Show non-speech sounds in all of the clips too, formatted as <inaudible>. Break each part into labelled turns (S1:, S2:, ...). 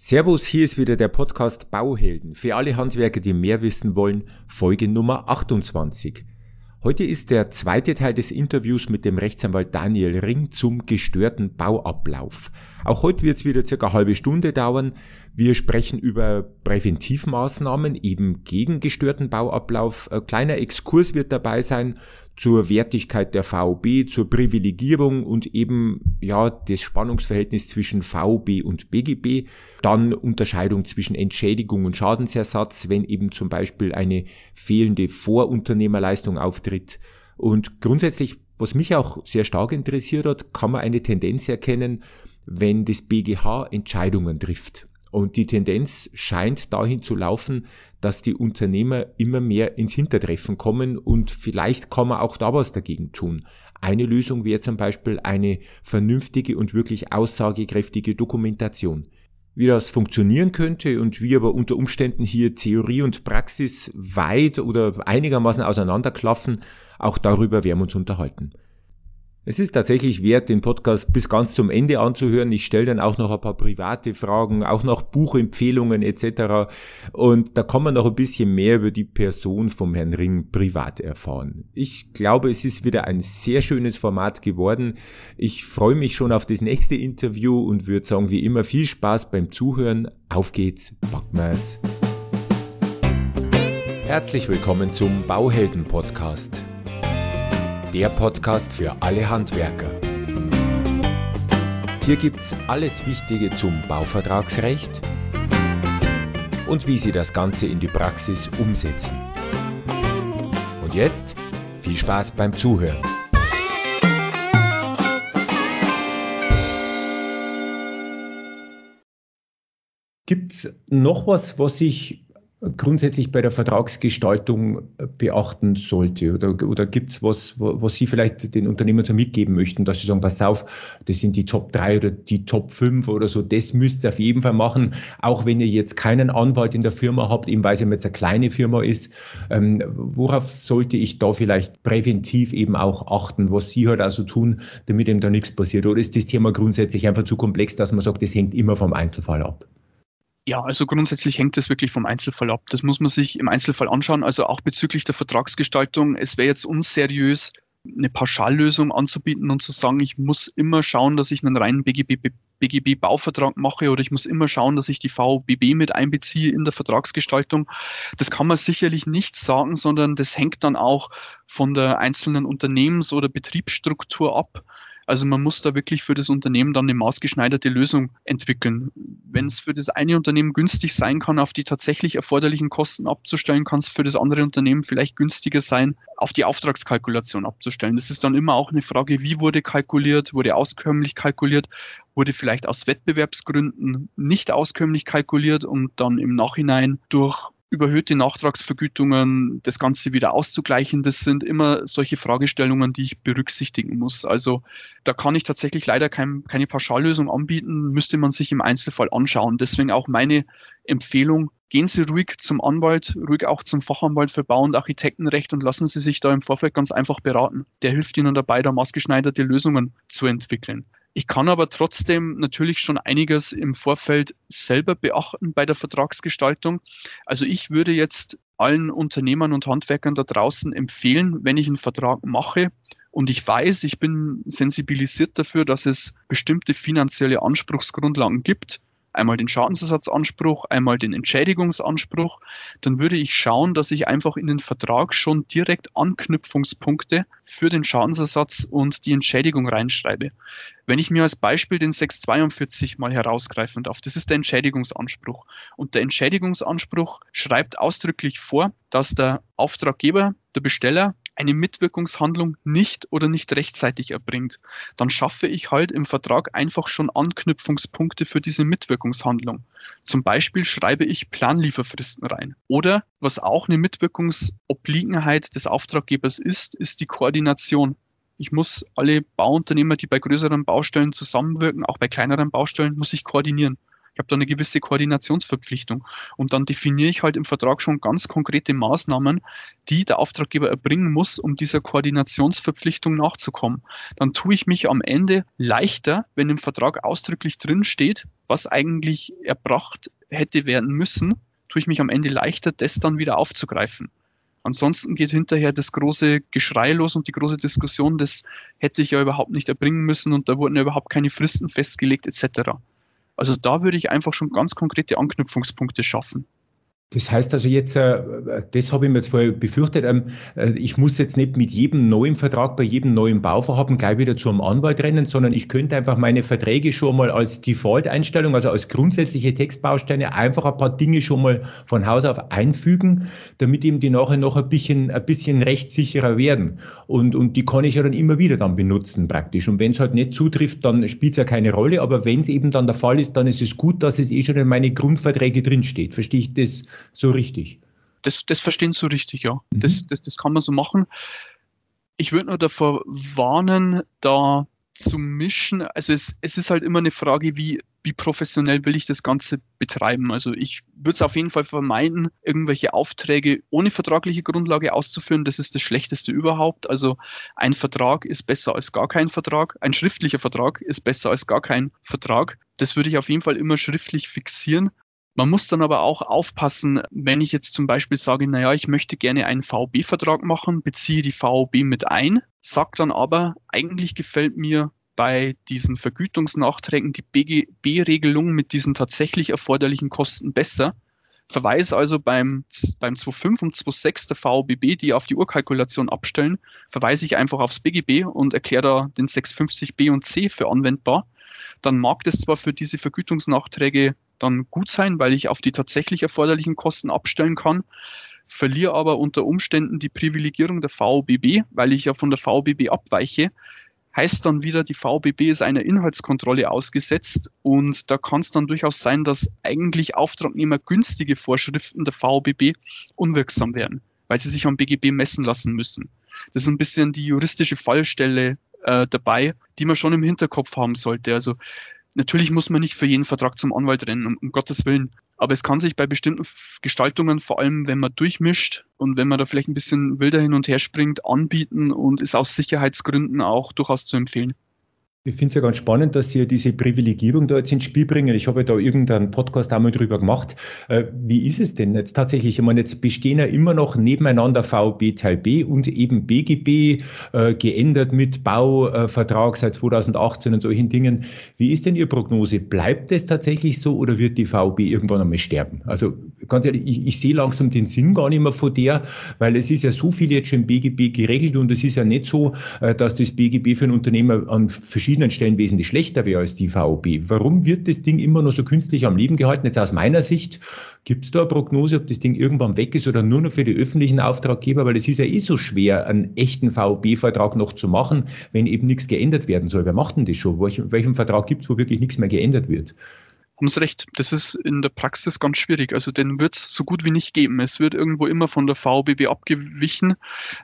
S1: Servus, hier ist wieder der Podcast Bauhelden. Für alle Handwerker, die mehr wissen wollen, Folge Nummer 28. Heute ist der zweite Teil des Interviews mit dem Rechtsanwalt Daniel Ring zum gestörten Bauablauf. Auch heute wird es wieder circa eine halbe Stunde dauern. Wir sprechen über Präventivmaßnahmen eben gegen gestörten Bauablauf. Ein kleiner Exkurs wird dabei sein zur Wertigkeit der VB, zur Privilegierung und eben ja das Spannungsverhältnis zwischen VB und BGB, dann Unterscheidung zwischen Entschädigung und Schadensersatz, wenn eben zum Beispiel eine fehlende Vorunternehmerleistung auftritt und grundsätzlich, was mich auch sehr stark interessiert hat, kann man eine Tendenz erkennen, wenn das BGH Entscheidungen trifft. Und die Tendenz scheint dahin zu laufen, dass die Unternehmer immer mehr ins Hintertreffen kommen und vielleicht kann man auch da was dagegen tun. Eine Lösung wäre zum Beispiel eine vernünftige und wirklich aussagekräftige Dokumentation. Wie das funktionieren könnte und wie aber unter Umständen hier Theorie und Praxis weit oder einigermaßen auseinanderklaffen, auch darüber werden wir uns unterhalten. Es ist tatsächlich wert, den Podcast bis ganz zum Ende anzuhören. Ich stelle dann auch noch ein paar private Fragen, auch noch Buchempfehlungen etc. Und da kann man noch ein bisschen mehr über die Person vom Herrn Ring privat erfahren. Ich glaube, es ist wieder ein sehr schönes Format geworden. Ich freue mich schon auf das nächste Interview und würde sagen, wie immer, viel Spaß beim Zuhören. Auf geht's, Backmas. Herzlich willkommen zum Bauhelden Podcast der Podcast für alle Handwerker. Hier gibt's alles Wichtige zum Bauvertragsrecht und wie Sie das Ganze in die Praxis umsetzen. Und jetzt viel Spaß beim Zuhören. Gibt's noch was, was ich grundsätzlich bei der Vertragsgestaltung beachten sollte? Oder, oder gibt es was, was Sie vielleicht den Unternehmern so mitgeben möchten, dass Sie sagen, pass auf, das sind die Top 3 oder die Top 5 oder so, das müsst ihr auf jeden Fall machen, auch wenn ihr jetzt keinen Anwalt in der Firma habt, eben weil es jetzt eine kleine Firma ist. Ähm, worauf sollte ich da vielleicht präventiv eben auch achten, was Sie halt also tun, damit eben da nichts passiert? Oder ist das Thema grundsätzlich einfach zu komplex, dass man sagt, das hängt immer vom Einzelfall ab?
S2: Ja, also grundsätzlich hängt das wirklich vom Einzelfall ab. Das muss man sich im Einzelfall anschauen. Also auch bezüglich der Vertragsgestaltung. Es wäre jetzt unseriös, eine Pauschallösung anzubieten und zu sagen, ich muss immer schauen, dass ich einen reinen BGB, BGB-Bauvertrag mache oder ich muss immer schauen, dass ich die VBB mit einbeziehe in der Vertragsgestaltung. Das kann man sicherlich nicht sagen, sondern das hängt dann auch von der einzelnen Unternehmens- oder Betriebsstruktur ab. Also man muss da wirklich für das Unternehmen dann eine maßgeschneiderte Lösung entwickeln. Wenn es für das eine Unternehmen günstig sein kann, auf die tatsächlich erforderlichen Kosten abzustellen, kann es für das andere Unternehmen vielleicht günstiger sein, auf die Auftragskalkulation abzustellen. Das ist dann immer auch eine Frage, wie wurde kalkuliert, wurde auskömmlich kalkuliert, wurde vielleicht aus Wettbewerbsgründen nicht auskömmlich kalkuliert und dann im Nachhinein durch überhöhte Nachtragsvergütungen, das Ganze wieder auszugleichen, das sind immer solche Fragestellungen, die ich berücksichtigen muss. Also da kann ich tatsächlich leider kein, keine Pauschallösung anbieten, müsste man sich im Einzelfall anschauen. Deswegen auch meine Empfehlung, gehen Sie ruhig zum Anwalt, ruhig auch zum Fachanwalt für Bau- und Architektenrecht und lassen Sie sich da im Vorfeld ganz einfach beraten. Der hilft Ihnen dabei, da maßgeschneiderte Lösungen zu entwickeln. Ich kann aber trotzdem natürlich schon einiges im Vorfeld selber beachten bei der Vertragsgestaltung. Also ich würde jetzt allen Unternehmern und Handwerkern da draußen empfehlen, wenn ich einen Vertrag mache und ich weiß, ich bin sensibilisiert dafür, dass es bestimmte finanzielle Anspruchsgrundlagen gibt, einmal den Schadensersatzanspruch, einmal den Entschädigungsanspruch, dann würde ich schauen, dass ich einfach in den Vertrag schon direkt Anknüpfungspunkte für den Schadensersatz und die Entschädigung reinschreibe. Wenn ich mir als Beispiel den 642 mal herausgreifen darf, das ist der Entschädigungsanspruch. Und der Entschädigungsanspruch schreibt ausdrücklich vor, dass der Auftraggeber, der Besteller, eine Mitwirkungshandlung nicht oder nicht rechtzeitig erbringt, dann schaffe ich halt im Vertrag einfach schon Anknüpfungspunkte für diese Mitwirkungshandlung. Zum Beispiel schreibe ich Planlieferfristen rein. Oder was auch eine Mitwirkungsobliegenheit des Auftraggebers ist, ist die Koordination. Ich muss alle Bauunternehmer, die bei größeren Baustellen zusammenwirken, auch bei kleineren Baustellen, muss ich koordinieren. Ich habe da eine gewisse Koordinationsverpflichtung. Und dann definiere ich halt im Vertrag schon ganz konkrete Maßnahmen, die der Auftraggeber erbringen muss, um dieser Koordinationsverpflichtung nachzukommen. Dann tue ich mich am Ende leichter, wenn im Vertrag ausdrücklich drin steht, was eigentlich erbracht hätte werden müssen, tue ich mich am Ende leichter, das dann wieder aufzugreifen. Ansonsten geht hinterher das große Geschrei los und die große Diskussion, das hätte ich ja überhaupt nicht erbringen müssen und da wurden ja überhaupt keine Fristen festgelegt etc. Also da würde ich einfach schon ganz konkrete Anknüpfungspunkte schaffen.
S1: Das heißt also jetzt, äh, das habe ich mir jetzt vorher befürchtet, ähm, äh, ich muss jetzt nicht mit jedem neuen Vertrag bei jedem neuen Bauvorhaben gleich wieder zu einem Anwalt rennen, sondern ich könnte einfach meine Verträge schon mal als Default-Einstellung, also als grundsätzliche Textbausteine, einfach ein paar Dinge schon mal von Haus auf einfügen, damit eben die nachher noch ein bisschen, ein bisschen rechtssicherer werden. Und, und die kann ich ja dann immer wieder dann benutzen praktisch. Und wenn es halt nicht zutrifft, dann spielt es ja keine Rolle. Aber wenn es eben dann der Fall ist, dann ist es gut, dass es eh schon in meine Grundverträge drinsteht. Verstehe ich das? So richtig.
S2: Das, das verstehen so richtig, ja. Mhm. Das, das, das kann man so machen. Ich würde nur davor warnen, da zu mischen. Also es, es ist halt immer eine Frage, wie, wie professionell will ich das Ganze betreiben. Also ich würde es auf jeden Fall vermeiden, irgendwelche Aufträge ohne vertragliche Grundlage auszuführen. Das ist das Schlechteste überhaupt. Also ein Vertrag ist besser als gar kein Vertrag. Ein schriftlicher Vertrag ist besser als gar kein Vertrag. Das würde ich auf jeden Fall immer schriftlich fixieren. Man muss dann aber auch aufpassen, wenn ich jetzt zum Beispiel sage, naja, ich möchte gerne einen VOB-Vertrag machen, beziehe die VOB mit ein, sage dann aber, eigentlich gefällt mir bei diesen Vergütungsnachträgen die BGB-Regelung mit diesen tatsächlich erforderlichen Kosten besser. Verweise also beim, beim 2.5 und 2.6 der VOBB, die auf die Urkalkulation abstellen, verweise ich einfach aufs BGB und erkläre da den 650b und c für anwendbar. Dann mag das zwar für diese Vergütungsnachträge dann gut sein, weil ich auf die tatsächlich erforderlichen Kosten abstellen kann, verliere aber unter Umständen die Privilegierung der VOBB, weil ich ja von der VOBB abweiche, heißt dann wieder, die VOBB ist einer Inhaltskontrolle ausgesetzt und da kann es dann durchaus sein, dass eigentlich Auftragnehmer günstige Vorschriften der VOBB unwirksam werden, weil sie sich am BGB messen lassen müssen. Das ist ein bisschen die juristische Fallstelle äh, dabei, die man schon im Hinterkopf haben sollte. Also Natürlich muss man nicht für jeden Vertrag zum Anwalt rennen, um, um, Gottes Willen. Aber es kann sich bei bestimmten Gestaltungen, vor allem wenn man durchmischt und wenn man da vielleicht ein bisschen wilder hin und her springt, anbieten und ist aus Sicherheitsgründen auch durchaus zu empfehlen.
S1: Ich finde es ja ganz spannend, dass Sie ja diese Privilegierung da jetzt ins Spiel bringen. Ich habe ja da irgendeinen Podcast einmal drüber gemacht. Äh, wie ist es denn jetzt tatsächlich? Ich meine, jetzt bestehen ja immer noch nebeneinander VB Teil B und eben BGB, äh, geändert mit Bauvertrag seit 2018 und solchen Dingen. Wie ist denn Ihre Prognose? Bleibt es tatsächlich so oder wird die VB irgendwann einmal sterben? Also ganz ehrlich, ich, ich sehe langsam den Sinn gar nicht mehr von der, weil es ist ja so viel jetzt schon im BGB geregelt und es ist ja nicht so, äh, dass das BGB für ein Unternehmer an verschiedenen verschiedenen Stellen wesentlich schlechter wäre als die VOB. Warum wird das Ding immer noch so künstlich am Leben gehalten? Jetzt aus meiner Sicht, gibt es da eine Prognose, ob das Ding irgendwann weg ist oder nur noch für die öffentlichen Auftraggeber? Weil es ist ja eh so schwer, einen echten VOB-Vertrag noch zu machen, wenn eben nichts geändert werden soll. Wer macht denn das schon? Welchen, welchen Vertrag gibt es, wo wirklich nichts mehr geändert wird?
S2: haben Sie recht, das ist in der Praxis ganz schwierig. Also den wird es so gut wie nicht geben. Es wird irgendwo immer von der VBB abgewichen.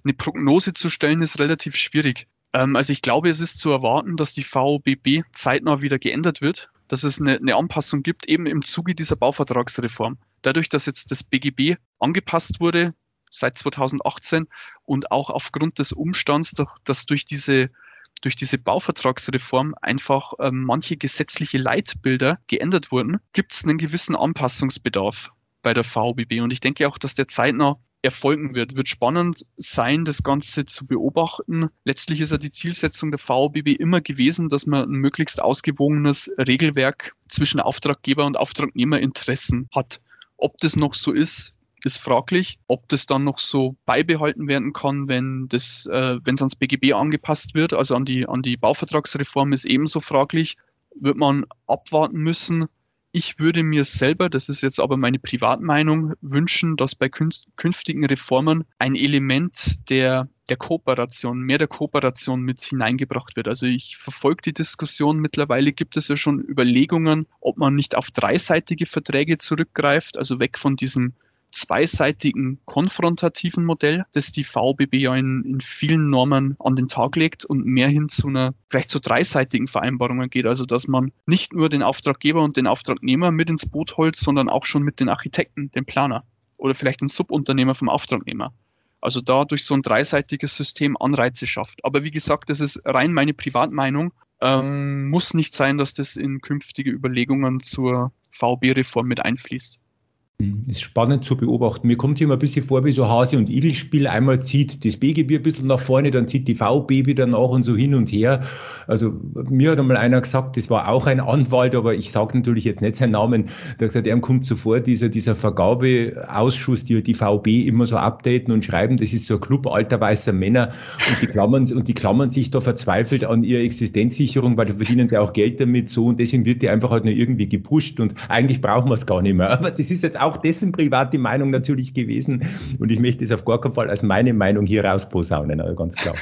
S2: Eine Prognose zu stellen ist relativ schwierig. Ähm, also ich glaube, es ist zu erwarten, dass die VOBB zeitnah wieder geändert wird, dass es eine, eine Anpassung gibt, eben im Zuge dieser Bauvertragsreform. Dadurch, dass jetzt das BGB angepasst wurde seit 2018 und auch aufgrund des Umstands, dass durch diese durch diese Bauvertragsreform einfach äh, manche gesetzliche Leitbilder geändert wurden, gibt es einen gewissen Anpassungsbedarf bei der VBB. Und ich denke auch, dass der zeitnah erfolgen wird. Wird spannend sein, das Ganze zu beobachten. Letztlich ist ja die Zielsetzung der VBB immer gewesen, dass man ein möglichst ausgewogenes Regelwerk zwischen Auftraggeber und Auftragnehmerinteressen hat. Ob das noch so ist, ist fraglich. Ob das dann noch so beibehalten werden kann, wenn das, äh, wenn es ans BGB angepasst wird, also an die, an die Bauvertragsreform, ist ebenso fraglich. Wird man abwarten müssen. Ich würde mir selber, das ist jetzt aber meine Privatmeinung, wünschen, dass bei künftigen Reformen ein Element der, der Kooperation, mehr der Kooperation mit hineingebracht wird. Also ich verfolge die Diskussion. Mittlerweile gibt es ja schon Überlegungen, ob man nicht auf dreiseitige Verträge zurückgreift, also weg von diesem zweiseitigen konfrontativen Modell, das die VBB ja in, in vielen Normen an den Tag legt und mehr hin zu einer vielleicht zu dreiseitigen Vereinbarungen geht. Also dass man nicht nur den Auftraggeber und den Auftragnehmer mit ins Boot holt, sondern auch schon mit den Architekten, dem Planer oder vielleicht den Subunternehmer vom Auftragnehmer. Also da durch so ein dreiseitiges System Anreize schafft. Aber wie gesagt, das ist rein meine Privatmeinung Ähm, muss nicht sein, dass das in künftige Überlegungen zur VB-Reform mit einfließt.
S1: Hm, ist spannend zu beobachten. Mir kommt immer ein bisschen vor wie so Hase- und Igelspiel. Einmal zieht das BGB ein bisschen nach vorne, dann zieht die VB wieder nach und so hin und her. Also mir hat einmal einer gesagt, das war auch ein Anwalt, aber ich sage natürlich jetzt nicht seinen Namen. Der hat gesagt, er kommt zuvor, dieser, dieser Vergabeausschuss, die die VB immer so updaten und schreiben, das ist so ein Club alter weißer Männer und die klammern, und die klammern sich da verzweifelt an ihre Existenzsicherung, weil da verdienen sie auch Geld damit so und deswegen wird die einfach halt nur irgendwie gepusht und eigentlich brauchen wir es gar nicht mehr. Aber das ist jetzt auch dessen private Meinung natürlich gewesen. Und ich möchte es auf gar keinen Fall als meine Meinung hier rausposaunen, also ganz klar.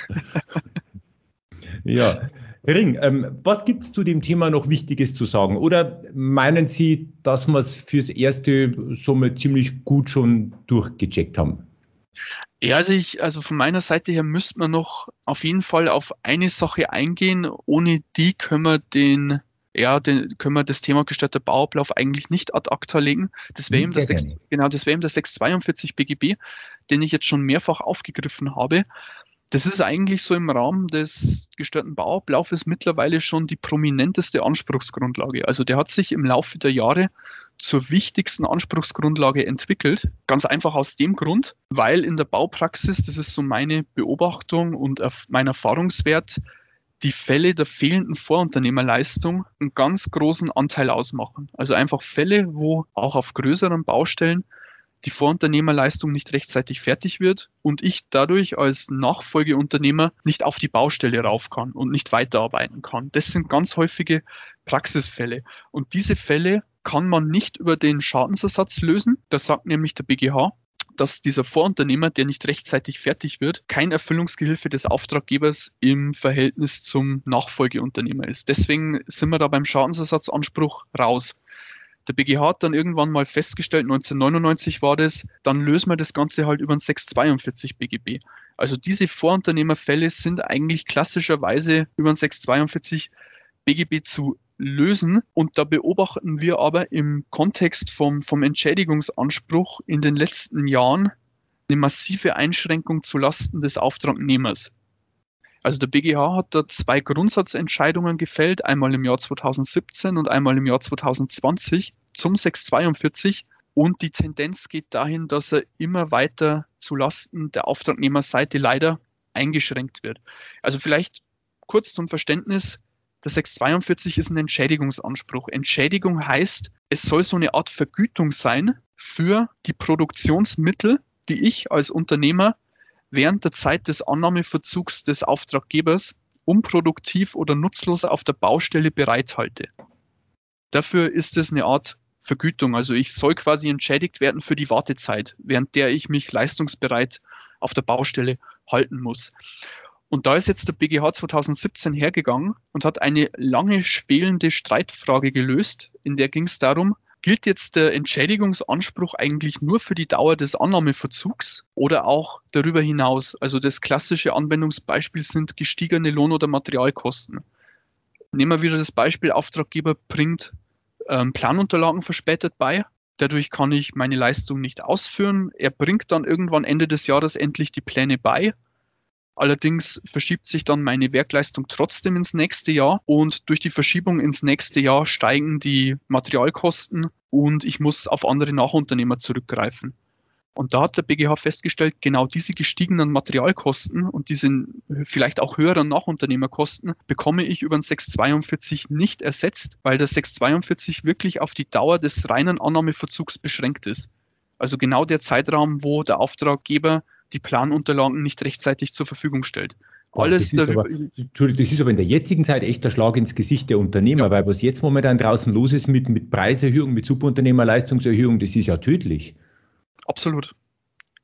S1: ja. Ring, ähm, was gibt es zu dem Thema noch Wichtiges zu sagen? Oder meinen Sie, dass wir es fürs Erste somit ziemlich gut schon durchgecheckt haben?
S2: Ja, also ich, also von meiner Seite her müsste man noch auf jeden Fall auf eine Sache eingehen. Ohne die können wir den ja, den können wir das Thema gestörter Bauablauf eigentlich nicht ad acta legen. Das wäre eben, das genau, das wäre eben der 642 BGB, den ich jetzt schon mehrfach aufgegriffen habe. Das ist eigentlich so im Rahmen des gestörten Bauablaufes mittlerweile schon die prominenteste Anspruchsgrundlage. Also der hat sich im Laufe der Jahre zur wichtigsten Anspruchsgrundlage entwickelt. Ganz einfach aus dem Grund, weil in der Baupraxis, das ist so meine Beobachtung und mein Erfahrungswert, die Fälle der fehlenden Vorunternehmerleistung einen ganz großen Anteil ausmachen. Also einfach Fälle, wo auch auf größeren Baustellen die Vorunternehmerleistung nicht rechtzeitig fertig wird und ich dadurch als Nachfolgeunternehmer nicht auf die Baustelle rauf kann und nicht weiterarbeiten kann. Das sind ganz häufige Praxisfälle. Und diese Fälle kann man nicht über den Schadensersatz lösen. Das sagt nämlich der BGH dass dieser Vorunternehmer, der nicht rechtzeitig fertig wird, kein Erfüllungsgehilfe des Auftraggebers im Verhältnis zum Nachfolgeunternehmer ist. Deswegen sind wir da beim Schadensersatzanspruch raus. Der BGH hat dann irgendwann mal festgestellt, 1999 war das, dann lösen wir das Ganze halt über ein 642 BGB. Also diese Vorunternehmerfälle sind eigentlich klassischerweise über ein 642 BGB zu lösen. Und da beobachten wir aber im Kontext vom, vom Entschädigungsanspruch in den letzten Jahren eine massive Einschränkung zulasten des Auftragnehmers. Also der BGH hat da zwei Grundsatzentscheidungen gefällt, einmal im Jahr 2017 und einmal im Jahr 2020 zum 642. Und die Tendenz geht dahin, dass er immer weiter zulasten der Auftragnehmerseite leider eingeschränkt wird. Also vielleicht kurz zum Verständnis, der 642 ist ein Entschädigungsanspruch. Entschädigung heißt, es soll so eine Art Vergütung sein für die Produktionsmittel, die ich als Unternehmer während der Zeit des Annahmeverzugs des Auftraggebers unproduktiv oder nutzlos auf der Baustelle bereithalte. Dafür ist es eine Art Vergütung. Also ich soll quasi entschädigt werden für die Wartezeit, während der ich mich leistungsbereit auf der Baustelle halten muss. Und da ist jetzt der BGH 2017 hergegangen und hat eine lange spielende Streitfrage gelöst. In der ging es darum, gilt jetzt der Entschädigungsanspruch eigentlich nur für die Dauer des Annahmeverzugs oder auch darüber hinaus? Also das klassische Anwendungsbeispiel sind gestiegene Lohn- oder Materialkosten. Nehmen wir wieder das Beispiel, Auftraggeber bringt ähm, Planunterlagen verspätet bei. Dadurch kann ich meine Leistung nicht ausführen. Er bringt dann irgendwann Ende des Jahres endlich die Pläne bei Allerdings verschiebt sich dann meine Werkleistung trotzdem ins nächste Jahr und durch die Verschiebung ins nächste Jahr steigen die Materialkosten und ich muss auf andere Nachunternehmer zurückgreifen. Und da hat der BGH festgestellt, genau diese gestiegenen Materialkosten und diese vielleicht auch höheren Nachunternehmerkosten bekomme ich über den 642 nicht ersetzt, weil der 642 wirklich auf die Dauer des reinen Annahmeverzugs beschränkt ist. Also genau der Zeitraum, wo der Auftraggeber die Planunterlagen nicht rechtzeitig zur Verfügung stellt.
S1: Alles das, ist aber, das ist aber in der jetzigen Zeit echt der Schlag ins Gesicht der Unternehmer, ja. weil was jetzt momentan draußen los ist mit, mit Preiserhöhung, mit Subunternehmerleistungserhöhung, das ist ja tödlich.
S2: Absolut.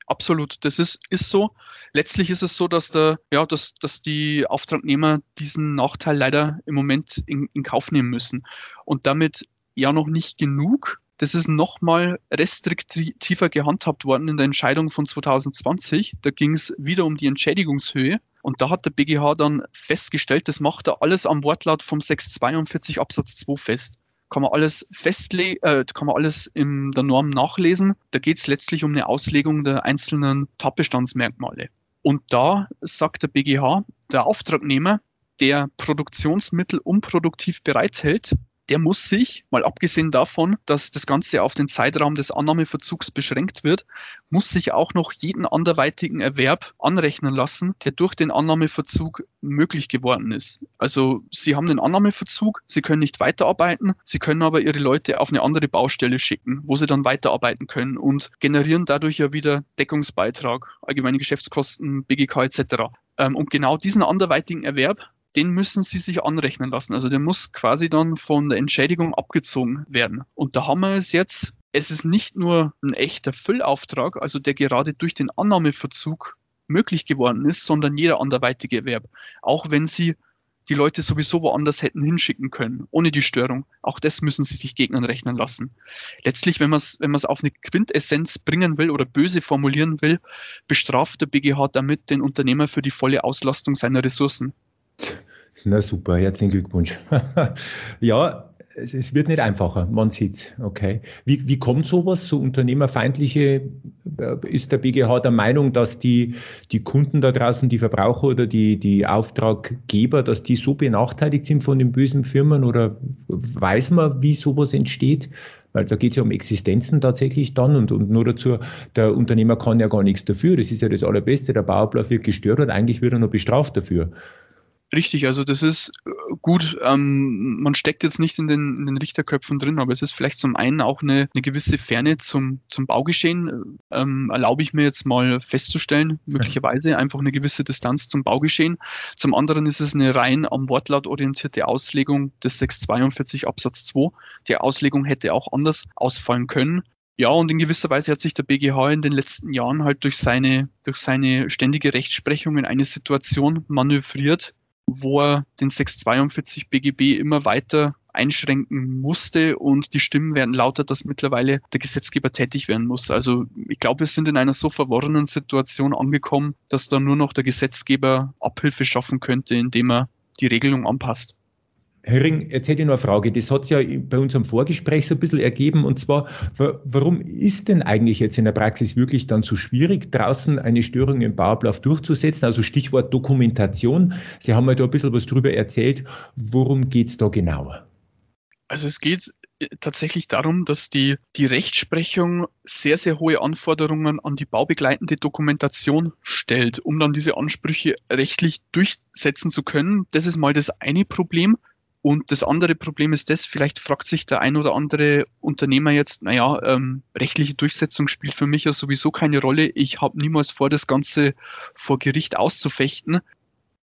S2: Absolut. Das ist, ist so. Letztlich ist es so, dass, der, ja, dass, dass die Auftragnehmer diesen Nachteil leider im Moment in, in Kauf nehmen müssen. Und damit ja noch nicht genug, das ist nochmal restriktiver gehandhabt worden in der Entscheidung von 2020. Da ging es wieder um die Entschädigungshöhe. Und da hat der BGH dann festgestellt, das macht er alles am Wortlaut vom 642 Absatz 2 fest. Kann man alles festlegen, äh, kann man alles in der Norm nachlesen. Da geht es letztlich um eine Auslegung der einzelnen Tatbestandsmerkmale. Und da sagt der BGH, der Auftragnehmer der Produktionsmittel unproduktiv bereithält, der muss sich, mal abgesehen davon, dass das Ganze auf den Zeitraum des Annahmeverzugs beschränkt wird, muss sich auch noch jeden anderweitigen Erwerb anrechnen lassen, der durch den Annahmeverzug möglich geworden ist. Also Sie haben den Annahmeverzug, Sie können nicht weiterarbeiten, Sie können aber Ihre Leute auf eine andere Baustelle schicken, wo Sie dann weiterarbeiten können und generieren dadurch ja wieder Deckungsbeitrag, allgemeine Geschäftskosten, BGK etc. Ähm, und genau diesen anderweitigen Erwerb den müssen sie sich anrechnen lassen. Also der muss quasi dann von der Entschädigung abgezogen werden. Und da haben wir es jetzt. Es ist nicht nur ein echter Füllauftrag, also der gerade durch den Annahmeverzug möglich geworden ist, sondern jeder anderweitige Erwerb. Auch wenn sie die Leute sowieso woanders hätten hinschicken können, ohne die Störung. Auch das müssen sie sich Gegnern rechnen lassen. Letztlich, wenn man es wenn auf eine Quintessenz bringen will oder böse formulieren will, bestraft der BGH damit den Unternehmer für die volle Auslastung seiner Ressourcen. <laughs>
S1: Na super, herzlichen Glückwunsch. <laughs> ja, es, es, wird nicht einfacher, man sieht's. Okay. Wie, wie kommt sowas, so unternehmerfeindliche, äh, ist der BGH der Meinung, dass die, die Kunden da draußen, die Verbraucher oder die, die Auftraggeber, dass die so benachteiligt sind von den bösen Firmen oder weiß man, wie sowas entsteht? Weil da geht es ja um Existenzen tatsächlich dann und, und nur dazu, der Unternehmer kann ja gar nichts dafür. Das ist ja das Allerbeste. Der Bauablauf wird gestört und eigentlich wird er noch bestraft dafür.
S2: Richtig, also das ist äh, gut. Ähm, man steckt jetzt nicht in den, in den Richterköpfen drin, aber es ist vielleicht zum einen auch eine, eine gewisse Ferne zum, zum Baugeschehen. Ähm, erlaube ich mir jetzt mal festzustellen, möglicherweise einfach eine gewisse Distanz zum Baugeschehen. Zum anderen ist es eine rein am Wortlaut orientierte Auslegung des 642 Absatz 2. Die Auslegung hätte auch anders ausfallen können. Ja, und in gewisser Weise hat sich der BGH in den letzten Jahren halt durch seine, durch seine ständige Rechtsprechung in eine Situation manövriert, wo er den 642 BGB immer weiter einschränken musste und die Stimmen werden lauter, dass mittlerweile der Gesetzgeber tätig werden muss. Also ich glaube, wir sind in einer so verworrenen Situation angekommen, dass da nur noch der Gesetzgeber Abhilfe schaffen könnte, indem er die Regelung anpasst.
S1: Herr Ring, jetzt hätte ich noch eine Frage. Das hat sich ja bei unserem Vorgespräch so ein bisschen ergeben. Und zwar, warum ist denn eigentlich jetzt in der Praxis wirklich dann so schwierig, draußen eine Störung im Bauablauf durchzusetzen? Also Stichwort Dokumentation. Sie haben mir da ein bisschen was drüber erzählt. Worum geht es da genauer?
S2: Also es geht äh, tatsächlich darum, dass die, die Rechtsprechung sehr, sehr hohe Anforderungen an die baubegleitende Dokumentation stellt, um dann diese Ansprüche rechtlich durchsetzen zu können. Das ist mal das eine Problem. Und das andere Problem ist das, vielleicht fragt sich der ein oder andere Unternehmer jetzt, naja, ähm, rechtliche Durchsetzung spielt für mich ja sowieso keine Rolle. Ich habe niemals vor, das Ganze vor Gericht auszufechten.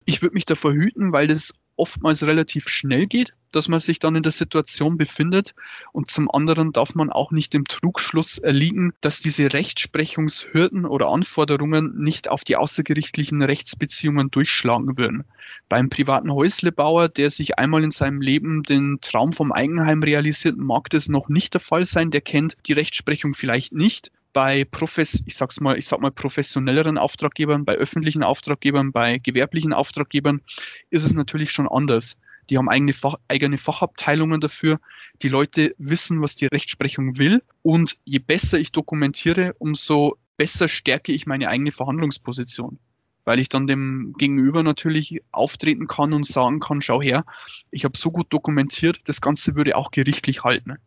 S2: Ich würde mich davor hüten, weil das oftmals relativ schnell geht, dass man sich dann in der Situation befindet. Und zum anderen darf man auch nicht dem Trugschluss erliegen, dass diese Rechtsprechungshürden oder Anforderungen nicht auf die außergerichtlichen Rechtsbeziehungen durchschlagen würden. Beim privaten Häuslebauer, der sich einmal in seinem Leben den Traum vom Eigenheim realisiert, mag das noch nicht der Fall sein. Der kennt die Rechtsprechung vielleicht nicht bei Profes ich sag's mal, ich sag mal professionelleren Auftraggebern, bei öffentlichen Auftraggebern, bei gewerblichen Auftraggebern ist es natürlich schon anders. Die haben eigene, Fach, eigene Fachabteilungen dafür. Die Leute wissen, was die Rechtsprechung will. Und je besser ich dokumentiere, umso besser stärke ich meine eigene Verhandlungsposition. Weil ich dann dem Gegenüber natürlich auftreten kann und sagen kann, schau her, ich habe so gut dokumentiert, das Ganze würde auch gerichtlich halten.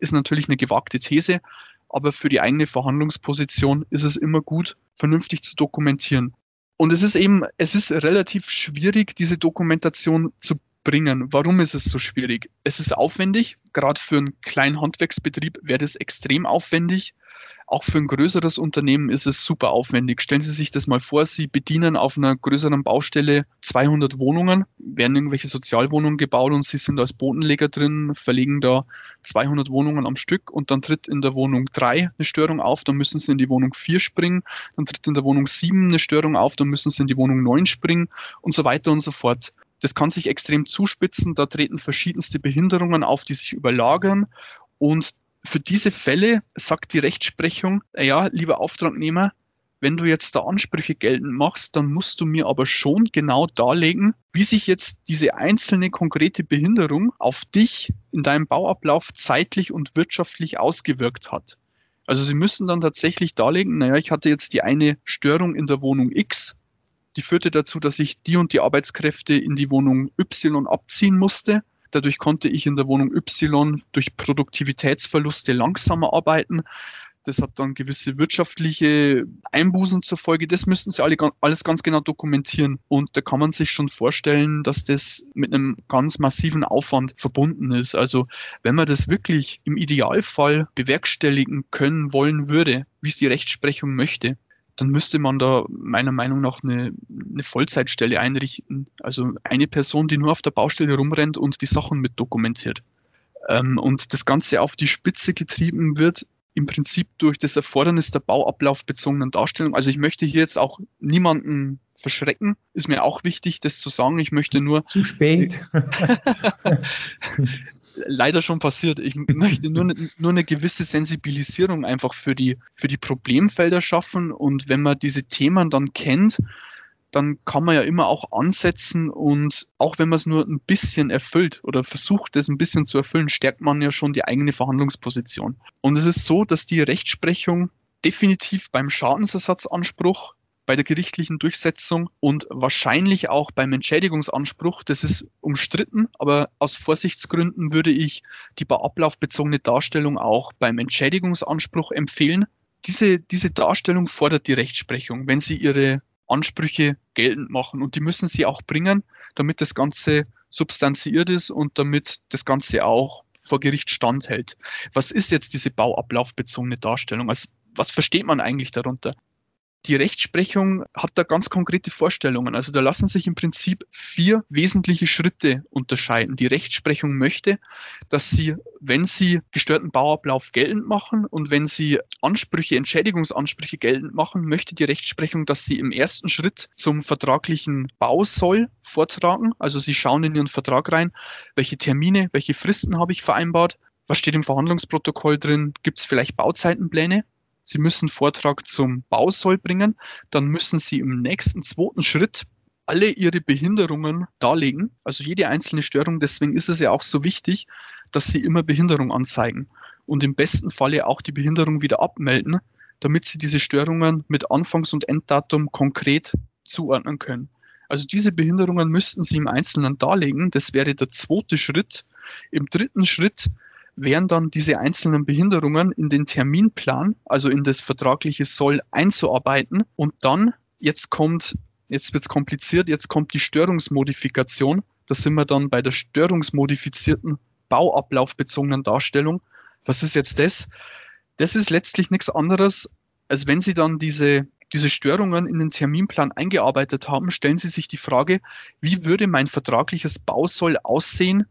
S2: Ist natürlich eine gewagte These, aber für die eigene Verhandlungsposition ist es immer gut, vernünftig zu dokumentieren. Und es ist eben, es ist relativ schwierig, diese Dokumentation zu bringen. Warum ist es so schwierig? Es ist aufwendig, gerade für einen kleinen Handwerksbetrieb wäre das extrem aufwendig. Auch für ein größeres Unternehmen ist es super aufwendig. Stellen Sie sich das mal vor, Sie bedienen auf einer größeren Baustelle 200 Wohnungen, werden irgendwelche Sozialwohnungen gebaut und Sie sind als Bodenleger drin, verlegen da 200 Wohnungen am Stück und dann tritt in der Wohnung 3 eine Störung auf, dann müssen Sie in die Wohnung 4 springen, dann tritt in der Wohnung 7 eine Störung auf, dann müssen Sie in die Wohnung 9 springen und so weiter und so fort. Das kann sich extrem zuspitzen, da treten verschiedenste Behinderungen auf, die sich überlagern und für diese Fälle sagt die Rechtsprechung, ja, lieber Auftragnehmer, wenn du jetzt da Ansprüche geltend machst, dann musst du mir aber schon genau darlegen, wie sich jetzt diese einzelne konkrete Behinderung auf dich in deinem Bauablauf zeitlich und wirtschaftlich ausgewirkt hat. Also Sie müssen dann tatsächlich darlegen, naja, ich hatte jetzt die eine Störung in der Wohnung X, Die führte dazu, dass ich die und die Arbeitskräfte in die Wohnung Y abziehen musste. Dadurch konnte ich in der Wohnung Y durch Produktivitätsverluste langsamer arbeiten. Das hat dann gewisse wirtschaftliche Einbußen zur Folge. Das müssten Sie alle, alles ganz genau dokumentieren. Und da kann man sich schon vorstellen, dass das mit einem ganz massiven Aufwand verbunden ist. Also wenn man das wirklich im Idealfall bewerkstelligen können wollen würde, wie es die Rechtsprechung möchte, dann müsste man da meiner Meinung nach eine, eine, Vollzeitstelle einrichten. Also eine Person, die nur auf der Baustelle rumrennt und die Sachen mit dokumentiert. Ähm, und das Ganze auf die Spitze getrieben wird, im Prinzip durch das Erfordernis der bauablaufbezogenen Darstellung. Also ich möchte hier jetzt auch niemanden verschrecken, ist mir auch wichtig, das zu sagen. Ich möchte nur.
S1: Zu spät. <laughs> <laughs>
S2: leider schon passiert. Ich möchte nur, ne, nur eine gewisse Sensibilisierung einfach für die, für die Problemfelder schaffen. Und wenn man diese Themen dann kennt, dann kann man ja immer auch ansetzen und auch wenn man es nur ein bisschen erfüllt oder versucht, es ein bisschen zu erfüllen, stärkt man ja schon die eigene Verhandlungsposition. Und es ist so, dass die Rechtsprechung definitiv beim Schadensersatzanspruch bei der gerichtlichen Durchsetzung und wahrscheinlich auch beim Entschädigungsanspruch. Das ist umstritten, aber aus Vorsichtsgründen würde ich die ablaufbezogene Darstellung auch beim Entschädigungsanspruch empfehlen. Diese, diese Darstellung fordert die Rechtsprechung, wenn sie ihre Ansprüche geltend machen. Und die müssen sie auch bringen, damit das Ganze substanziert ist und damit das Ganze auch vor Gericht standhält. Was ist jetzt diese bauablaufbezogene Darstellung? Also was versteht man eigentlich darunter? Die Rechtsprechung hat da ganz konkrete Vorstellungen. Also da lassen sich im Prinzip vier wesentliche Schritte unterscheiden. Die Rechtsprechung möchte, dass sie, wenn sie gestörten Bauablauf geltend machen und wenn sie Ansprüche, Entschädigungsansprüche geltend machen, möchte die Rechtsprechung, dass sie im ersten Schritt zum vertraglichen Bausoll vortragen. Also sie schauen in ihren Vertrag rein, welche Termine, welche Fristen habe ich vereinbart, was steht im Verhandlungsprotokoll drin? Gibt es vielleicht Bauzeitenpläne? Sie müssen Vortrag zum Bausoll bringen, dann müssen Sie im nächsten zweiten Schritt alle Ihre Behinderungen darlegen, also jede einzelne Störung. Deswegen ist es ja auch so wichtig, dass Sie immer Behinderung anzeigen und im besten Falle auch die Behinderung wieder abmelden, damit Sie diese Störungen mit Anfangs- und Enddatum konkret zuordnen können. Also diese Behinderungen müssten Sie im Einzelnen darlegen. Das wäre der zweite Schritt. Im dritten Schritt wären dann diese einzelnen Behinderungen in den Terminplan, also in das vertragliche Soll einzuarbeiten und dann, jetzt kommt, jetzt wird es kompliziert, jetzt kommt die Störungsmodifikation. Da sind wir dann bei der störungsmodifizierten bauablaufbezogenen Darstellung. Was ist jetzt das? Das ist letztlich nichts anderes, als wenn Sie dann diese, diese Störungen in den Terminplan eingearbeitet haben, stellen Sie sich die Frage, wie würde mein vertragliches Bausoll aussehen,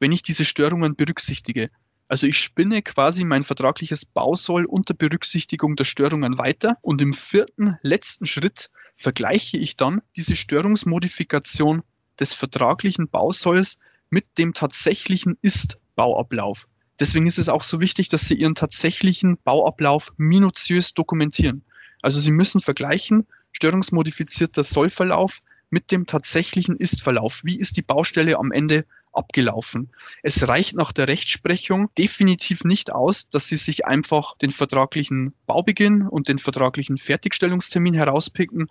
S2: wenn ich diese Störungen berücksichtige? Also ich spinne quasi mein vertragliches Bausoll unter Berücksichtigung der Störungen weiter und im vierten, letzten Schritt vergleiche ich dann diese Störungsmodifikation des vertraglichen Bausolls mit dem tatsächlichen Ist-Bauablauf. Deswegen ist es auch so wichtig, dass Sie Ihren tatsächlichen Bauablauf minutiös dokumentieren. Also Sie müssen vergleichen, störungsmodifizierter Sollverlauf mit dem tatsächlichen Ist-Verlauf. Wie ist die Baustelle am Ende abgelaufen. Es reicht nach der Rechtsprechung definitiv nicht aus, dass Sie sich einfach den vertraglichen Baubeginn und den vertraglichen Fertigstellungstermin herauspicken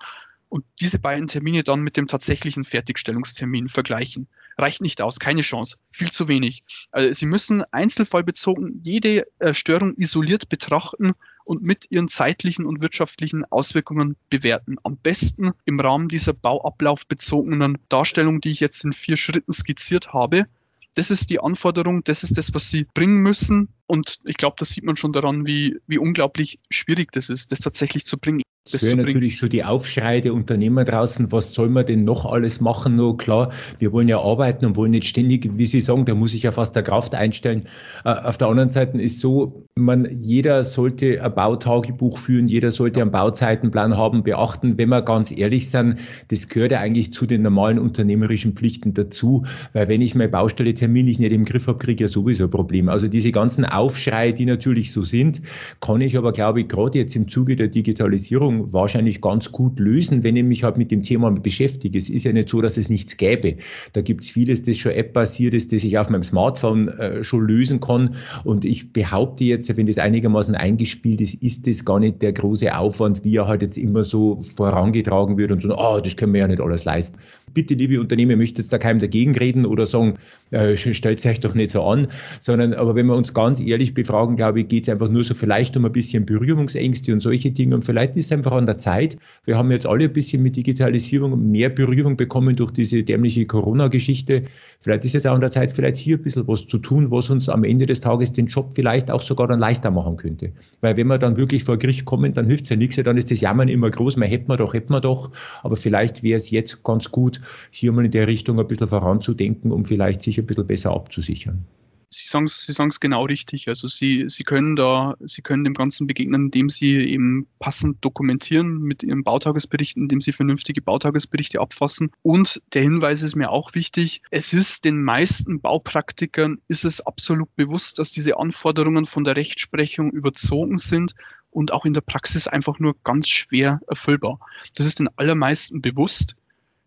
S2: und diese beiden Termine dann mit dem tatsächlichen Fertigstellungstermin vergleichen. Reicht nicht aus, keine Chance, viel zu wenig. Also Sie müssen einzelfallbezogen jede äh, Störung isoliert betrachten und mit ihren zeitlichen und wirtschaftlichen Auswirkungen bewerten. Am besten im Rahmen dieser bauablaufbezogenen Darstellung, die ich jetzt in vier Schritten skizziert habe. Das ist die Anforderung, das ist das, was Sie bringen müssen. Und ich glaube, das sieht man schon daran, wie, wie unglaublich schwierig das ist, das tatsächlich zu bringen.
S1: Das wäre natürlich so die Aufschrei der Unternehmer draußen, was soll man denn noch alles machen? Nur klar, wir wollen ja arbeiten und wollen nicht ständig, wie Sie sagen, da muss ich ja fast der Kraft einstellen. Äh, auf der anderen Seite ist so, man, jeder sollte ein Bautagebuch führen, jeder sollte einen Bauzeitenplan haben, beachten. Wenn wir ganz ehrlich sind, das gehört ja eigentlich zu den normalen unternehmerischen Pflichten dazu, weil wenn ich meine Baustelle terminlich nicht im Griff habe, kriege ich ja sowieso ein Problem. Also diese ganzen Aufschrei, die natürlich so sind, kann ich aber, glaube ich, gerade jetzt im Zuge der Digitalisierung Wahrscheinlich ganz gut lösen, wenn ich mich halt mit dem Thema beschäftige. Es ist ja nicht so, dass es nichts gäbe. Da gibt es vieles, das schon App-basiert ist, das ich auf meinem Smartphone äh, schon lösen kann. Und ich behaupte jetzt wenn das einigermaßen eingespielt ist, ist das gar nicht der große Aufwand, wie er halt jetzt immer so vorangetragen wird und so, oh, das können wir ja nicht alles leisten. Bitte, liebe Unternehmen, möchte jetzt da keinem dagegen reden oder sagen, äh, stellt euch doch nicht so an, sondern aber wenn wir uns ganz ehrlich befragen, glaube ich, geht es einfach nur so vielleicht um ein bisschen Berührungsängste und solche Dinge und vielleicht ist es einfach an der Zeit. Wir haben jetzt alle ein bisschen mit Digitalisierung mehr Berührung bekommen durch diese dämliche Corona-Geschichte. Vielleicht ist jetzt auch an der Zeit, vielleicht hier ein bisschen was zu tun, was uns am Ende des Tages den Job vielleicht auch sogar dann leichter machen könnte. Weil wenn wir dann wirklich vor Gericht kommen, dann hilft es ja nichts, dann ist das Jammern immer groß, man hätten wir doch, hätten wir doch. Aber vielleicht wäre es jetzt ganz gut, hier mal in der Richtung ein bisschen voranzudenken, um vielleicht sich ein bisschen besser abzusichern.
S2: Sie sagen es Sie sagen's genau richtig. Also Sie, Sie können da, Sie können dem Ganzen begegnen, indem Sie eben passend dokumentieren mit Ihren Bautagesberichten, indem Sie vernünftige Bautagesberichte abfassen. Und der Hinweis ist mir auch wichtig. Es ist den meisten Baupraktikern ist es absolut bewusst, dass diese Anforderungen von der Rechtsprechung überzogen sind und auch in der Praxis einfach nur ganz schwer erfüllbar. Das ist den allermeisten bewusst.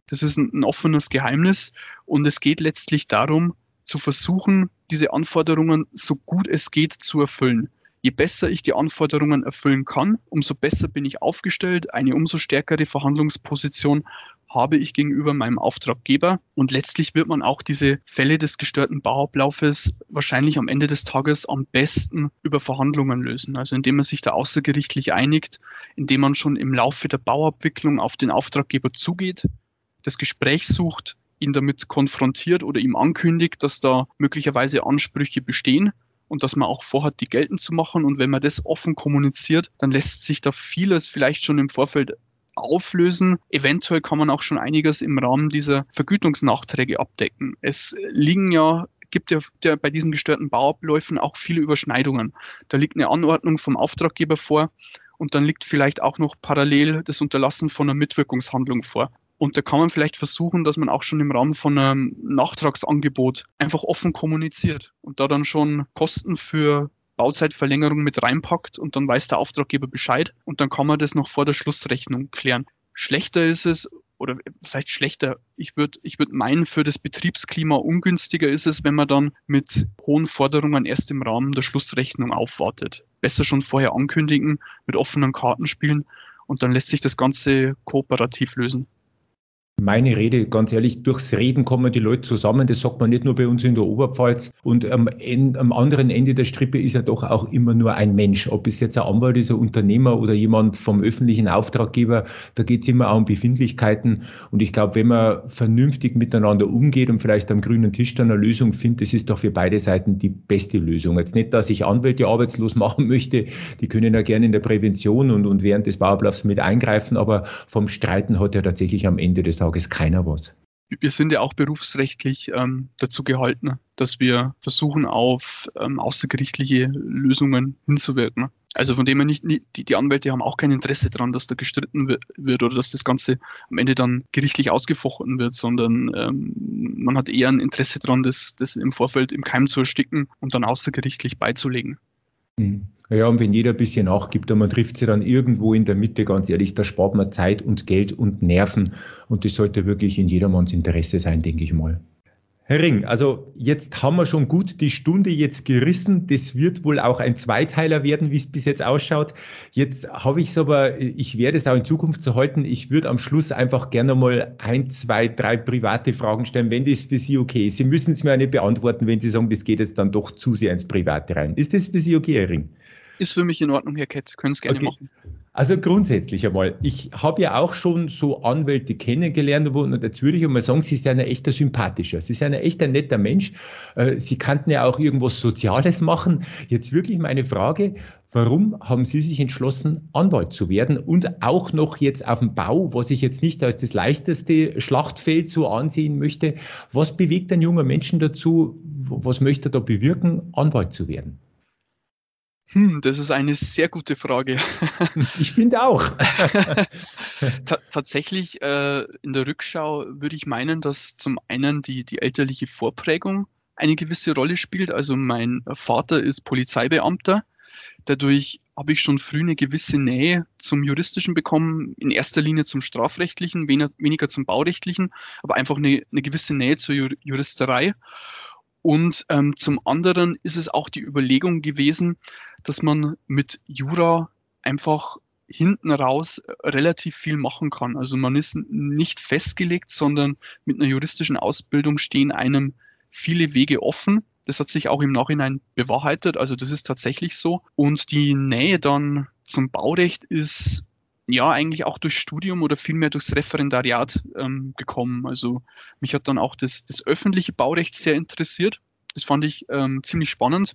S2: Das ist ein, offenes Geheimnis. Und es geht letztlich darum, zu versuchen, diese Anforderungen so gut es geht zu erfüllen. Je besser ich die Anforderungen erfüllen kann, umso besser bin ich aufgestellt, eine umso stärkere Verhandlungsposition habe ich gegenüber meinem Auftraggeber. Und letztlich wird man auch diese Fälle des gestörten Bauablaufes wahrscheinlich am Ende des Tages am besten über Verhandlungen lösen. Also indem man sich da außergerichtlich einigt, indem man schon im Laufe der Bauabwicklung auf den Auftraggeber zugeht, das Gespräch sucht, ihn damit konfrontiert oder ihm ankündigt, dass da möglicherweise Ansprüche bestehen und dass man auch vorhat, die geltend zu machen. Und wenn man das offen kommuniziert, dann lässt sich da vieles vielleicht schon im Vorfeld auflösen. Eventuell kann man auch schon einiges im Rahmen dieser Vergütungsnachträge abdecken. Es liegen ja gibt ja, ja bei diesen gestörten Bauabläufen auch viele Überschneidungen. Da liegt eine Anordnung vom Auftraggeber vor und dann liegt vielleicht auch noch parallel das Unterlassen von einer Mitwirkungshandlung vor. Und da kann man vielleicht versuchen, dass man auch schon im Rahmen von einem Nachtragsangebot einfach offen kommuniziert und da dann schon Kosten für Bauzeitverlängerung mit reinpackt und dann weiß der Auftraggeber Bescheid und dann kann man das noch vor der Schlussrechnung klären. Schlechter ist es, oder was heißt schlechter? Ich würde ich würd meinen, für das Betriebsklima ungünstiger ist es, wenn man dann mit hohen Forderungen erst im Rahmen der Schlussrechnung aufwartet. Besser schon vorher ankündigen, mit offenen Karten spielen und dann lässt sich das Ganze kooperativ lösen
S1: meine Rede, ganz ehrlich, durchs Reden kommen die Leute zusammen. Das sagt man nicht nur bei uns in der Oberpfalz. Und am, Ende, am anderen Ende der Strippe ist ja doch auch immer nur ein Mensch. Ob es jetzt ein Anwalt ist, ein Unternehmer oder jemand vom öffentlichen Auftraggeber, da geht es immer auch um Befindlichkeiten. Und ich glaube, wenn man vernünftig miteinander umgeht und vielleicht am grünen Tisch dann eine Lösung findet, das ist doch für beide Seiten die beste Lösung. Jetzt nicht, dass ich Anwälte arbeitslos <laughs> machen möchte. Die können ja gerne in der Prävention und, und während des Bauablaufs mit eingreifen. Aber vom Streiten hat ja tatsächlich am Ende des Tages Tages keiner was.
S2: Wir sind ja auch berufsrechtlich ähm, dazu gehalten, dass wir versuchen, auf ähm, außergerichtliche Lösungen hinzuwirken. Also von dem her nicht, nicht die, die, Anwälte haben auch kein Interesse daran, dass da gestritten wird oder dass das Ganze am Ende dann gerichtlich ausgefochten wird, sondern ähm, man hat eher ein Interesse daran, das, das im Vorfeld im Keim zu ersticken und dann außergerichtlich beizulegen.
S1: Mhm. Ja, und wenn jeder ein bisschen nachgibt und man trifft sie dann irgendwo in der Mitte, ganz ehrlich, da spart man Zeit und Geld und Nerven. Und das sollte wirklich in jedermanns Interesse sein, denke ich mal. Herr Ring, also jetzt haben wir schon gut die Stunde jetzt gerissen. Das wird wohl auch ein Zweiteiler werden, wie es bis jetzt ausschaut. Jetzt habe ich es aber, ich werde es auch in Zukunft so halten. Ich würde am Schluss einfach gerne mal ein, zwei, drei private Fragen stellen, wenn das für Sie okay ist. Sie müssen es mir auch nicht beantworten, wenn Sie sagen, das geht jetzt dann doch zu sehr ins Private rein. Ist das für Sie okay, Herr Ring?
S2: Ist für mich in Ordnung, Herr Kett. Können es gerne okay. machen.
S1: Also grundsätzlich einmal, ich habe ja auch schon so Anwälte kennengelernt, und jetzt würde ich einmal sagen, Sie sind ein echter sympathischer, Sie sind ein echter netter Mensch. Äh, Sie kannten ja auch irgendwas Soziales machen. Jetzt wirklich meine Frage, warum haben Sie sich entschlossen, Anwalt zu werden und auch noch jetzt auf dem Bau, was ich jetzt nicht als das leichteste Schlachtfeld so ansehen möchte. Was bewegt einen jungen Menschen dazu, was möchte er da bewirken, Anwalt zu werden?
S2: Hm, das ist eine sehr gute Frage. <laughs>
S1: Ich finde auch. <laughs>
S2: tatsächlich äh, in der Rückschau würde ich meinen, dass zum einen die, die elterliche Vorprägung eine gewisse Rolle spielt. Also mein Vater ist Polizeibeamter. Dadurch habe ich schon früh eine gewisse Nähe zum Juristischen bekommen, in erster Linie zum Strafrechtlichen, weniger zum Baurechtlichen, aber einfach eine, eine gewisse Nähe zur Juristerei. Und ähm, zum anderen ist es auch die Überlegung gewesen, dass man mit Jura einfach hinten raus relativ viel machen kann. Also man ist nicht festgelegt, sondern mit einer juristischen Ausbildung stehen einem viele Wege offen. Das hat sich auch im Nachhinein bewahrheitet. Also das ist tatsächlich so. Und die Nähe dann zum Baurecht ist ja eigentlich auch durch Studium oder vielmehr durchs Referendariat ähm, gekommen. Also mich hat dann auch das, das öffentliche Baurecht sehr interessiert. Das fand ich ähm, ziemlich spannend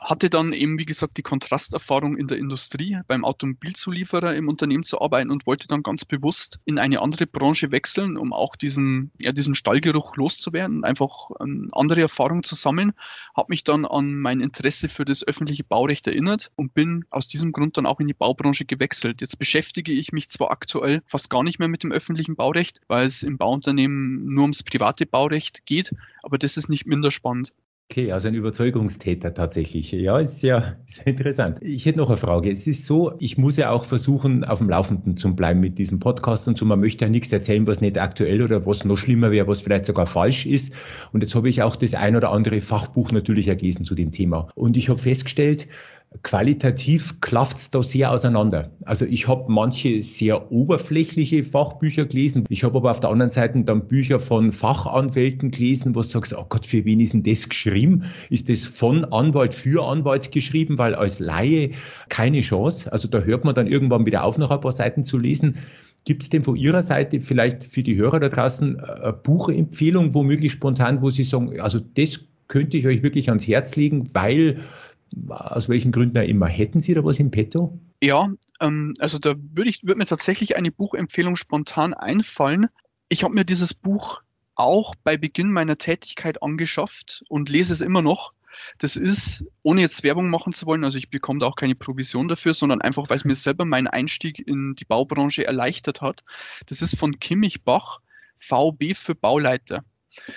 S2: hatte dann eben, wie gesagt, die Kontrasterfahrung in der Industrie, beim Automobilzulieferer im Unternehmen zu arbeiten und wollte dann ganz bewusst in eine andere Branche wechseln, um auch diesen, ja, diesen Stallgeruch loszuwerden, einfach ähm, andere Erfahrungen zu sammeln. Habe mich dann an mein Interesse für das öffentliche Baurecht erinnert und bin aus diesem Grund dann auch in die Baubranche gewechselt. Jetzt beschäftige ich mich zwar aktuell fast gar nicht mehr mit dem öffentlichen Baurecht, weil es im Bauunternehmen nur ums private Baurecht geht, aber das ist nicht minder spannend.
S1: Okay, also ein Überzeugungstäter tatsächlich. Ja, ist ja <laughs> ist interessant. Ich hätte noch eine Frage. Es ist so, ich muss ja auch versuchen, auf dem Laufenden zu bleiben mit diesem Podcast und so. Man möchte ja nichts erzählen, was nicht aktuell oder was noch schlimmer wäre, was vielleicht sogar falsch ist. Und jetzt habe ich auch das ein oder andere Fachbuch natürlich gelesen zu dem Thema. Und ich habe festgestellt, qualitativ klafft es da sehr auseinander. Also ich habe manche sehr oberflächliche Fachbücher gelesen. Ich habe aber auf der anderen Seite dann Bücher von Fachanwälten gelesen, wo du sagst, oh Gott, für wen ist denn das geschrieben? Ist das von Anwalt für Anwalt geschrieben? Weil als Laie keine Chance. Also da hört man dann irgendwann wieder auf, noch ein paar Seiten zu lesen. Gibt es denn von Ihrer Seite vielleicht für die Hörer da draußen eine Buchempfehlung, womöglich spontan, wo Sie sagen, also das könnte ich euch wirklich ans Herz legen, weil aus welchen Gründen auch immer. Hätten Sie da was im Petto?
S2: Ja, ähm, also da würde ich, würde mir tatsächlich eine Buchempfehlung spontan einfallen. Ich habe mir dieses Buch auch bei Beginn meiner Tätigkeit angeschafft und lese es immer noch. Das ist, ohne jetzt Werbung machen zu wollen, also ich bekomme da auch keine Provision dafür, sondern einfach, weil es mir selber meinen Einstieg in die Baubranche erleichtert hat. Das ist von Kimmich Bach, VB für Bauleiter.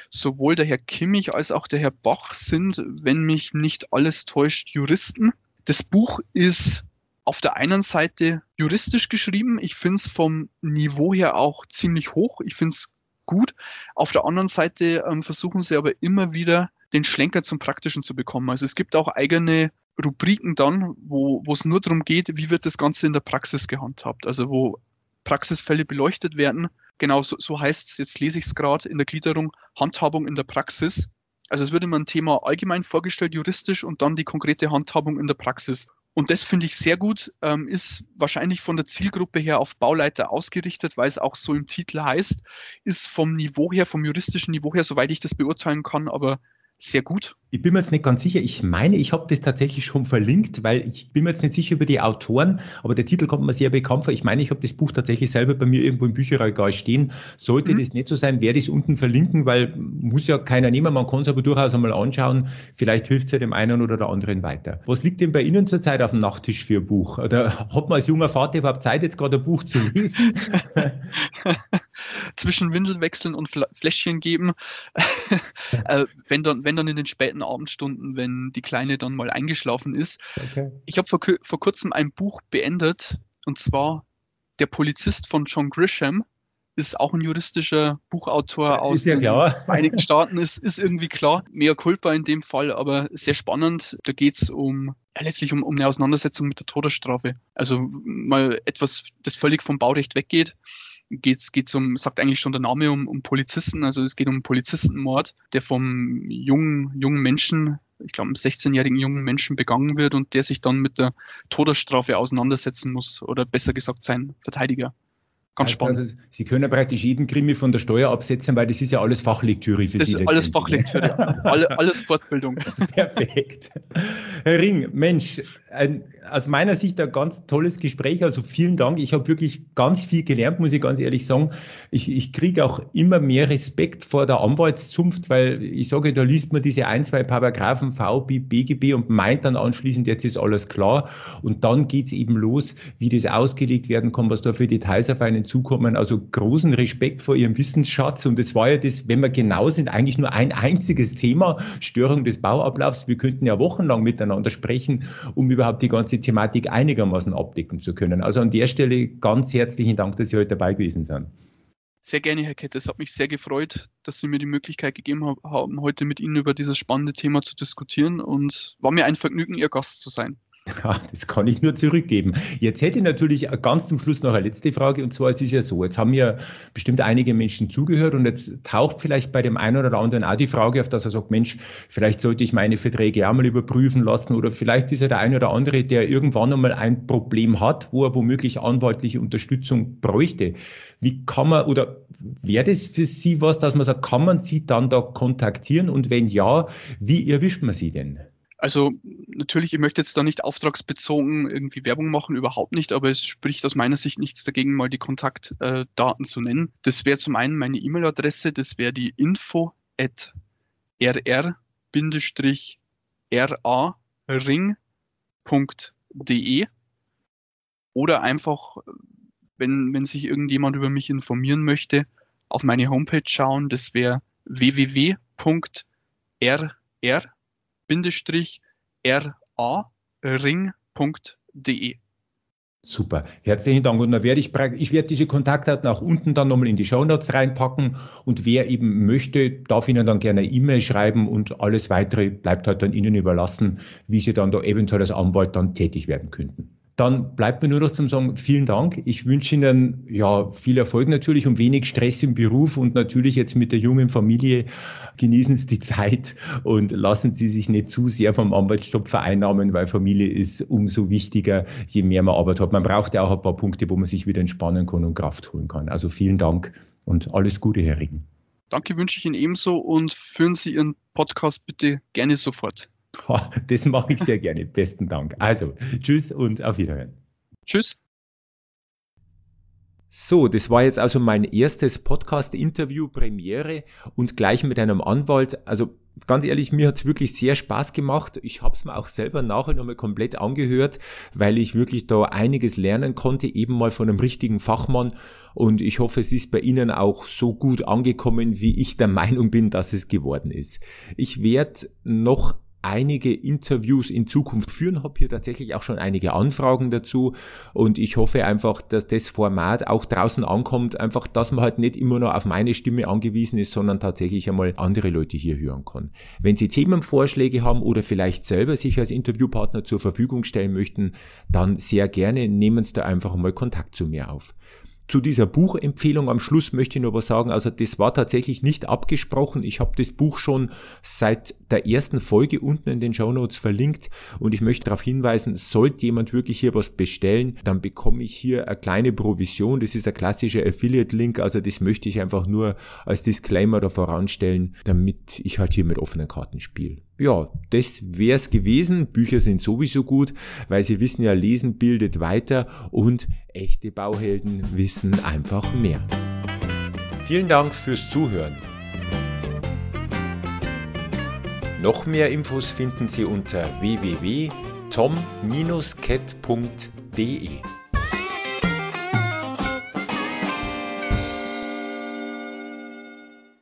S2: Sowohl der Herr Kimmich als auch der Herr Bach sind, wenn mich nicht alles täuscht, Juristen. Das Buch ist auf der einen Seite juristisch geschrieben. Ich finde es vom Niveau her auch ziemlich hoch. Ich finde es gut. Auf der anderen Seite ähm, versuchen sie aber immer wieder den Schlenker zum Praktischen zu bekommen. Also es gibt auch eigene Rubriken dann, wo es nur darum geht, wie wird das Ganze in der Praxis gehandhabt. Also wo Praxisfälle beleuchtet werden Genau, so, so heißt es, jetzt lese ich es gerade in der Gliederung, Handhabung in der Praxis. Also es wird immer ein Thema allgemein vorgestellt, juristisch und dann die konkrete Handhabung in der Praxis. Und das finde ich sehr gut, ähm, ist wahrscheinlich von der Zielgruppe her auf Bauleiter ausgerichtet, weil es auch so im Titel heißt, ist vom Niveau her, vom juristischen Niveau her, soweit ich das beurteilen kann, aber sehr gut.
S1: Ich bin mir jetzt nicht ganz sicher. Ich meine, ich habe das tatsächlich schon verlinkt, weil ich bin mir jetzt nicht sicher über die Autoren, aber der Titel kommt mir sehr bekannt vor. Ich meine, ich habe das Buch tatsächlich selber bei mir irgendwo im Bücherregal stehen. Sollte mhm. das nicht so sein, werde ich es unten verlinken, weil muss ja keiner nehmen. Man kann es aber durchaus einmal anschauen. Vielleicht hilft es ja dem einen oder der anderen weiter. Was liegt denn bei Ihnen zurzeit auf dem Nachttisch für ein Buch? Oder hat man als junger Vater überhaupt Zeit, jetzt gerade ein Buch zu lesen? <laughs>
S2: Zwischen Windelwechseln und Fläschchen geben. <laughs> äh, wenn dann, wenn wenn dann in den späten Abendstunden, wenn die Kleine dann mal eingeschlafen ist. Okay. Ich habe vor, vor kurzem ein Buch beendet und zwar Der Polizist von John Grisham ist auch ein juristischer Buchautor aus
S1: ja den <laughs>
S2: Vereinigten Staaten, ist, ist irgendwie klar. Mehr Culpa in dem Fall, aber sehr spannend. Da geht es um ja, letztlich um, um eine Auseinandersetzung mit der Todesstrafe. Also mal etwas, das völlig vom Baurecht weggeht geht's geht's um, sagt eigentlich schon der Name, um, um Polizisten. Also es geht um Polizistenmord, der vom jungen, jungen Menschen, ich glaube, einem 16-jährigen jungen Menschen begangen wird und der sich dann mit der Todesstrafe auseinandersetzen muss oder besser gesagt sein Verteidiger.
S1: Ganz heißt spannend. Also, Sie können ja praktisch jeden Krimi von der Steuer absetzen, weil das ist ja alles Fachlektüre für
S2: das
S1: Sie.
S2: Ist alles Fachlektüre, <laughs> alles, alles Fortbildung.
S1: Perfekt. Herr Ring, Mensch, ein, aus meiner Sicht ein ganz tolles Gespräch. Also vielen Dank. Ich habe wirklich ganz viel gelernt, muss ich ganz ehrlich sagen. Ich, ich kriege auch immer mehr Respekt vor der Anwaltszunft, weil ich sage, da liest man diese ein, zwei Paragraphen VB, BGB und meint dann anschließend, jetzt ist alles klar. Und dann geht es eben los, wie das ausgelegt werden kann, was da für Details auf einen zukommen. Also großen Respekt vor Ihrem Wissensschatz. Und das war ja das, wenn wir genau sind, eigentlich nur ein einziges Thema, Störung des Bauablaufs. Wir könnten ja wochenlang miteinander sprechen, um über überhaupt die ganze Thematik einigermaßen abdecken zu können. Also an der Stelle ganz herzlichen Dank, dass Sie heute dabei gewesen sind.
S2: Sehr gerne, Herr Kette. Es hat mich sehr gefreut, dass Sie mir die Möglichkeit gegeben haben, heute mit Ihnen über dieses spannende Thema zu diskutieren und war mir ein Vergnügen, Ihr Gast zu sein.
S1: Ja, das kann ich nur zurückgeben. Jetzt hätte ich natürlich ganz zum Schluss noch eine letzte Frage. Und zwar es ist ja so, jetzt haben ja bestimmt einige Menschen zugehört und jetzt taucht vielleicht bei dem einen oder anderen auch die Frage auf, dass er sagt, Mensch, vielleicht sollte ich meine Verträge auch mal überprüfen lassen oder vielleicht ist ja der eine oder andere, der irgendwann einmal ein Problem hat, wo er womöglich anwaltliche Unterstützung bräuchte. Wie kann man oder wäre das für Sie was, dass man sagt, kann man Sie dann da kontaktieren und wenn ja, wie erwischt man Sie denn?
S2: Also natürlich, ich möchte jetzt da nicht auftragsbezogen irgendwie Werbung machen, überhaupt nicht, aber es spricht aus meiner Sicht nichts dagegen, mal die Kontaktdaten zu nennen. Das wäre zum einen meine E-Mail-Adresse, das wäre die info at rr-ra-ring.de oder einfach, wenn, wenn sich irgendjemand über mich informieren möchte, auf meine Homepage schauen, das wäre www.rr ra-ring.de.
S1: Super, herzlichen Dank. Und dann werde ich, ich werde diese Kontaktdaten auch unten dann nochmal in die Shownotes reinpacken. Und wer eben möchte, darf Ihnen dann gerne eine E-Mail schreiben und alles weitere bleibt halt dann Ihnen überlassen, wie Sie dann da eventuell als Anwalt dann tätig werden könnten. Dann bleibt mir nur noch zum sagen, vielen Dank. Ich wünsche Ihnen ja viel Erfolg natürlich und wenig Stress im Beruf und natürlich jetzt mit der jungen Familie genießen Sie die <laughs> Zeit und lassen Sie sich nicht zu sehr vom Anwaltsstopp vereinnahmen, weil Familie ist umso wichtiger, je mehr man Arbeit hat. Man braucht ja auch ein paar Punkte, wo man sich wieder entspannen kann und Kraft holen kann. Also vielen Dank und alles Gute, Herr Regen.
S2: Danke wünsche ich Ihnen ebenso und führen Sie Ihren Podcast bitte gerne sofort.
S1: Das mache ich sehr gerne. Besten Dank. Also, tschüss und auf Wiederhören.
S2: Tschüss.
S1: So, das war jetzt also mein erstes Podcast-Interview, Premiere und gleich mit einem Anwalt. Also ganz ehrlich, mir hat's wirklich sehr Spaß gemacht. Ich habe es mir auch selber nachher nochmal komplett angehört, weil ich wirklich da einiges lernen konnte, eben mal von einem richtigen Fachmann. Und ich hoffe, es ist bei Ihnen auch so gut angekommen, wie ich der Meinung bin, dass es geworden ist. Ich werde noch einige Interviews in Zukunft führen, habe hier tatsächlich auch schon einige Anfragen dazu und ich hoffe einfach, dass das Format auch draußen ankommt, einfach, dass man halt nicht immer nur auf meine Stimme angewiesen ist, sondern tatsächlich einmal andere Leute hier hören kann. Wenn Sie Themenvorschläge haben oder vielleicht selber sich als Interviewpartner zur Verfügung stellen möchten, dann sehr gerne nehmen Sie da einfach mal Kontakt zu mir auf. Zu dieser Buchempfehlung am Schluss möchte ich noch was sagen. Also das war tatsächlich nicht abgesprochen. Ich habe das Buch schon seit der ersten Folge unten in den Show Notes verlinkt und ich möchte darauf hinweisen, sollte jemand wirklich hier was bestellen, dann bekomme ich hier eine kleine Provision. Das ist ein klassischer Affiliate-Link. Also das möchte ich einfach nur als Disclaimer da voranstellen, damit ich halt hier mit offenen Karten spiele ja, das wär's gewesen. Bücher sind sowieso gut, weil sie wissen ja, lesen bildet weiter und echte Bauhelden wissen einfach mehr. Vielen Dank fürs Zuhören. Noch mehr Infos finden Sie unter www.tom-cat.de.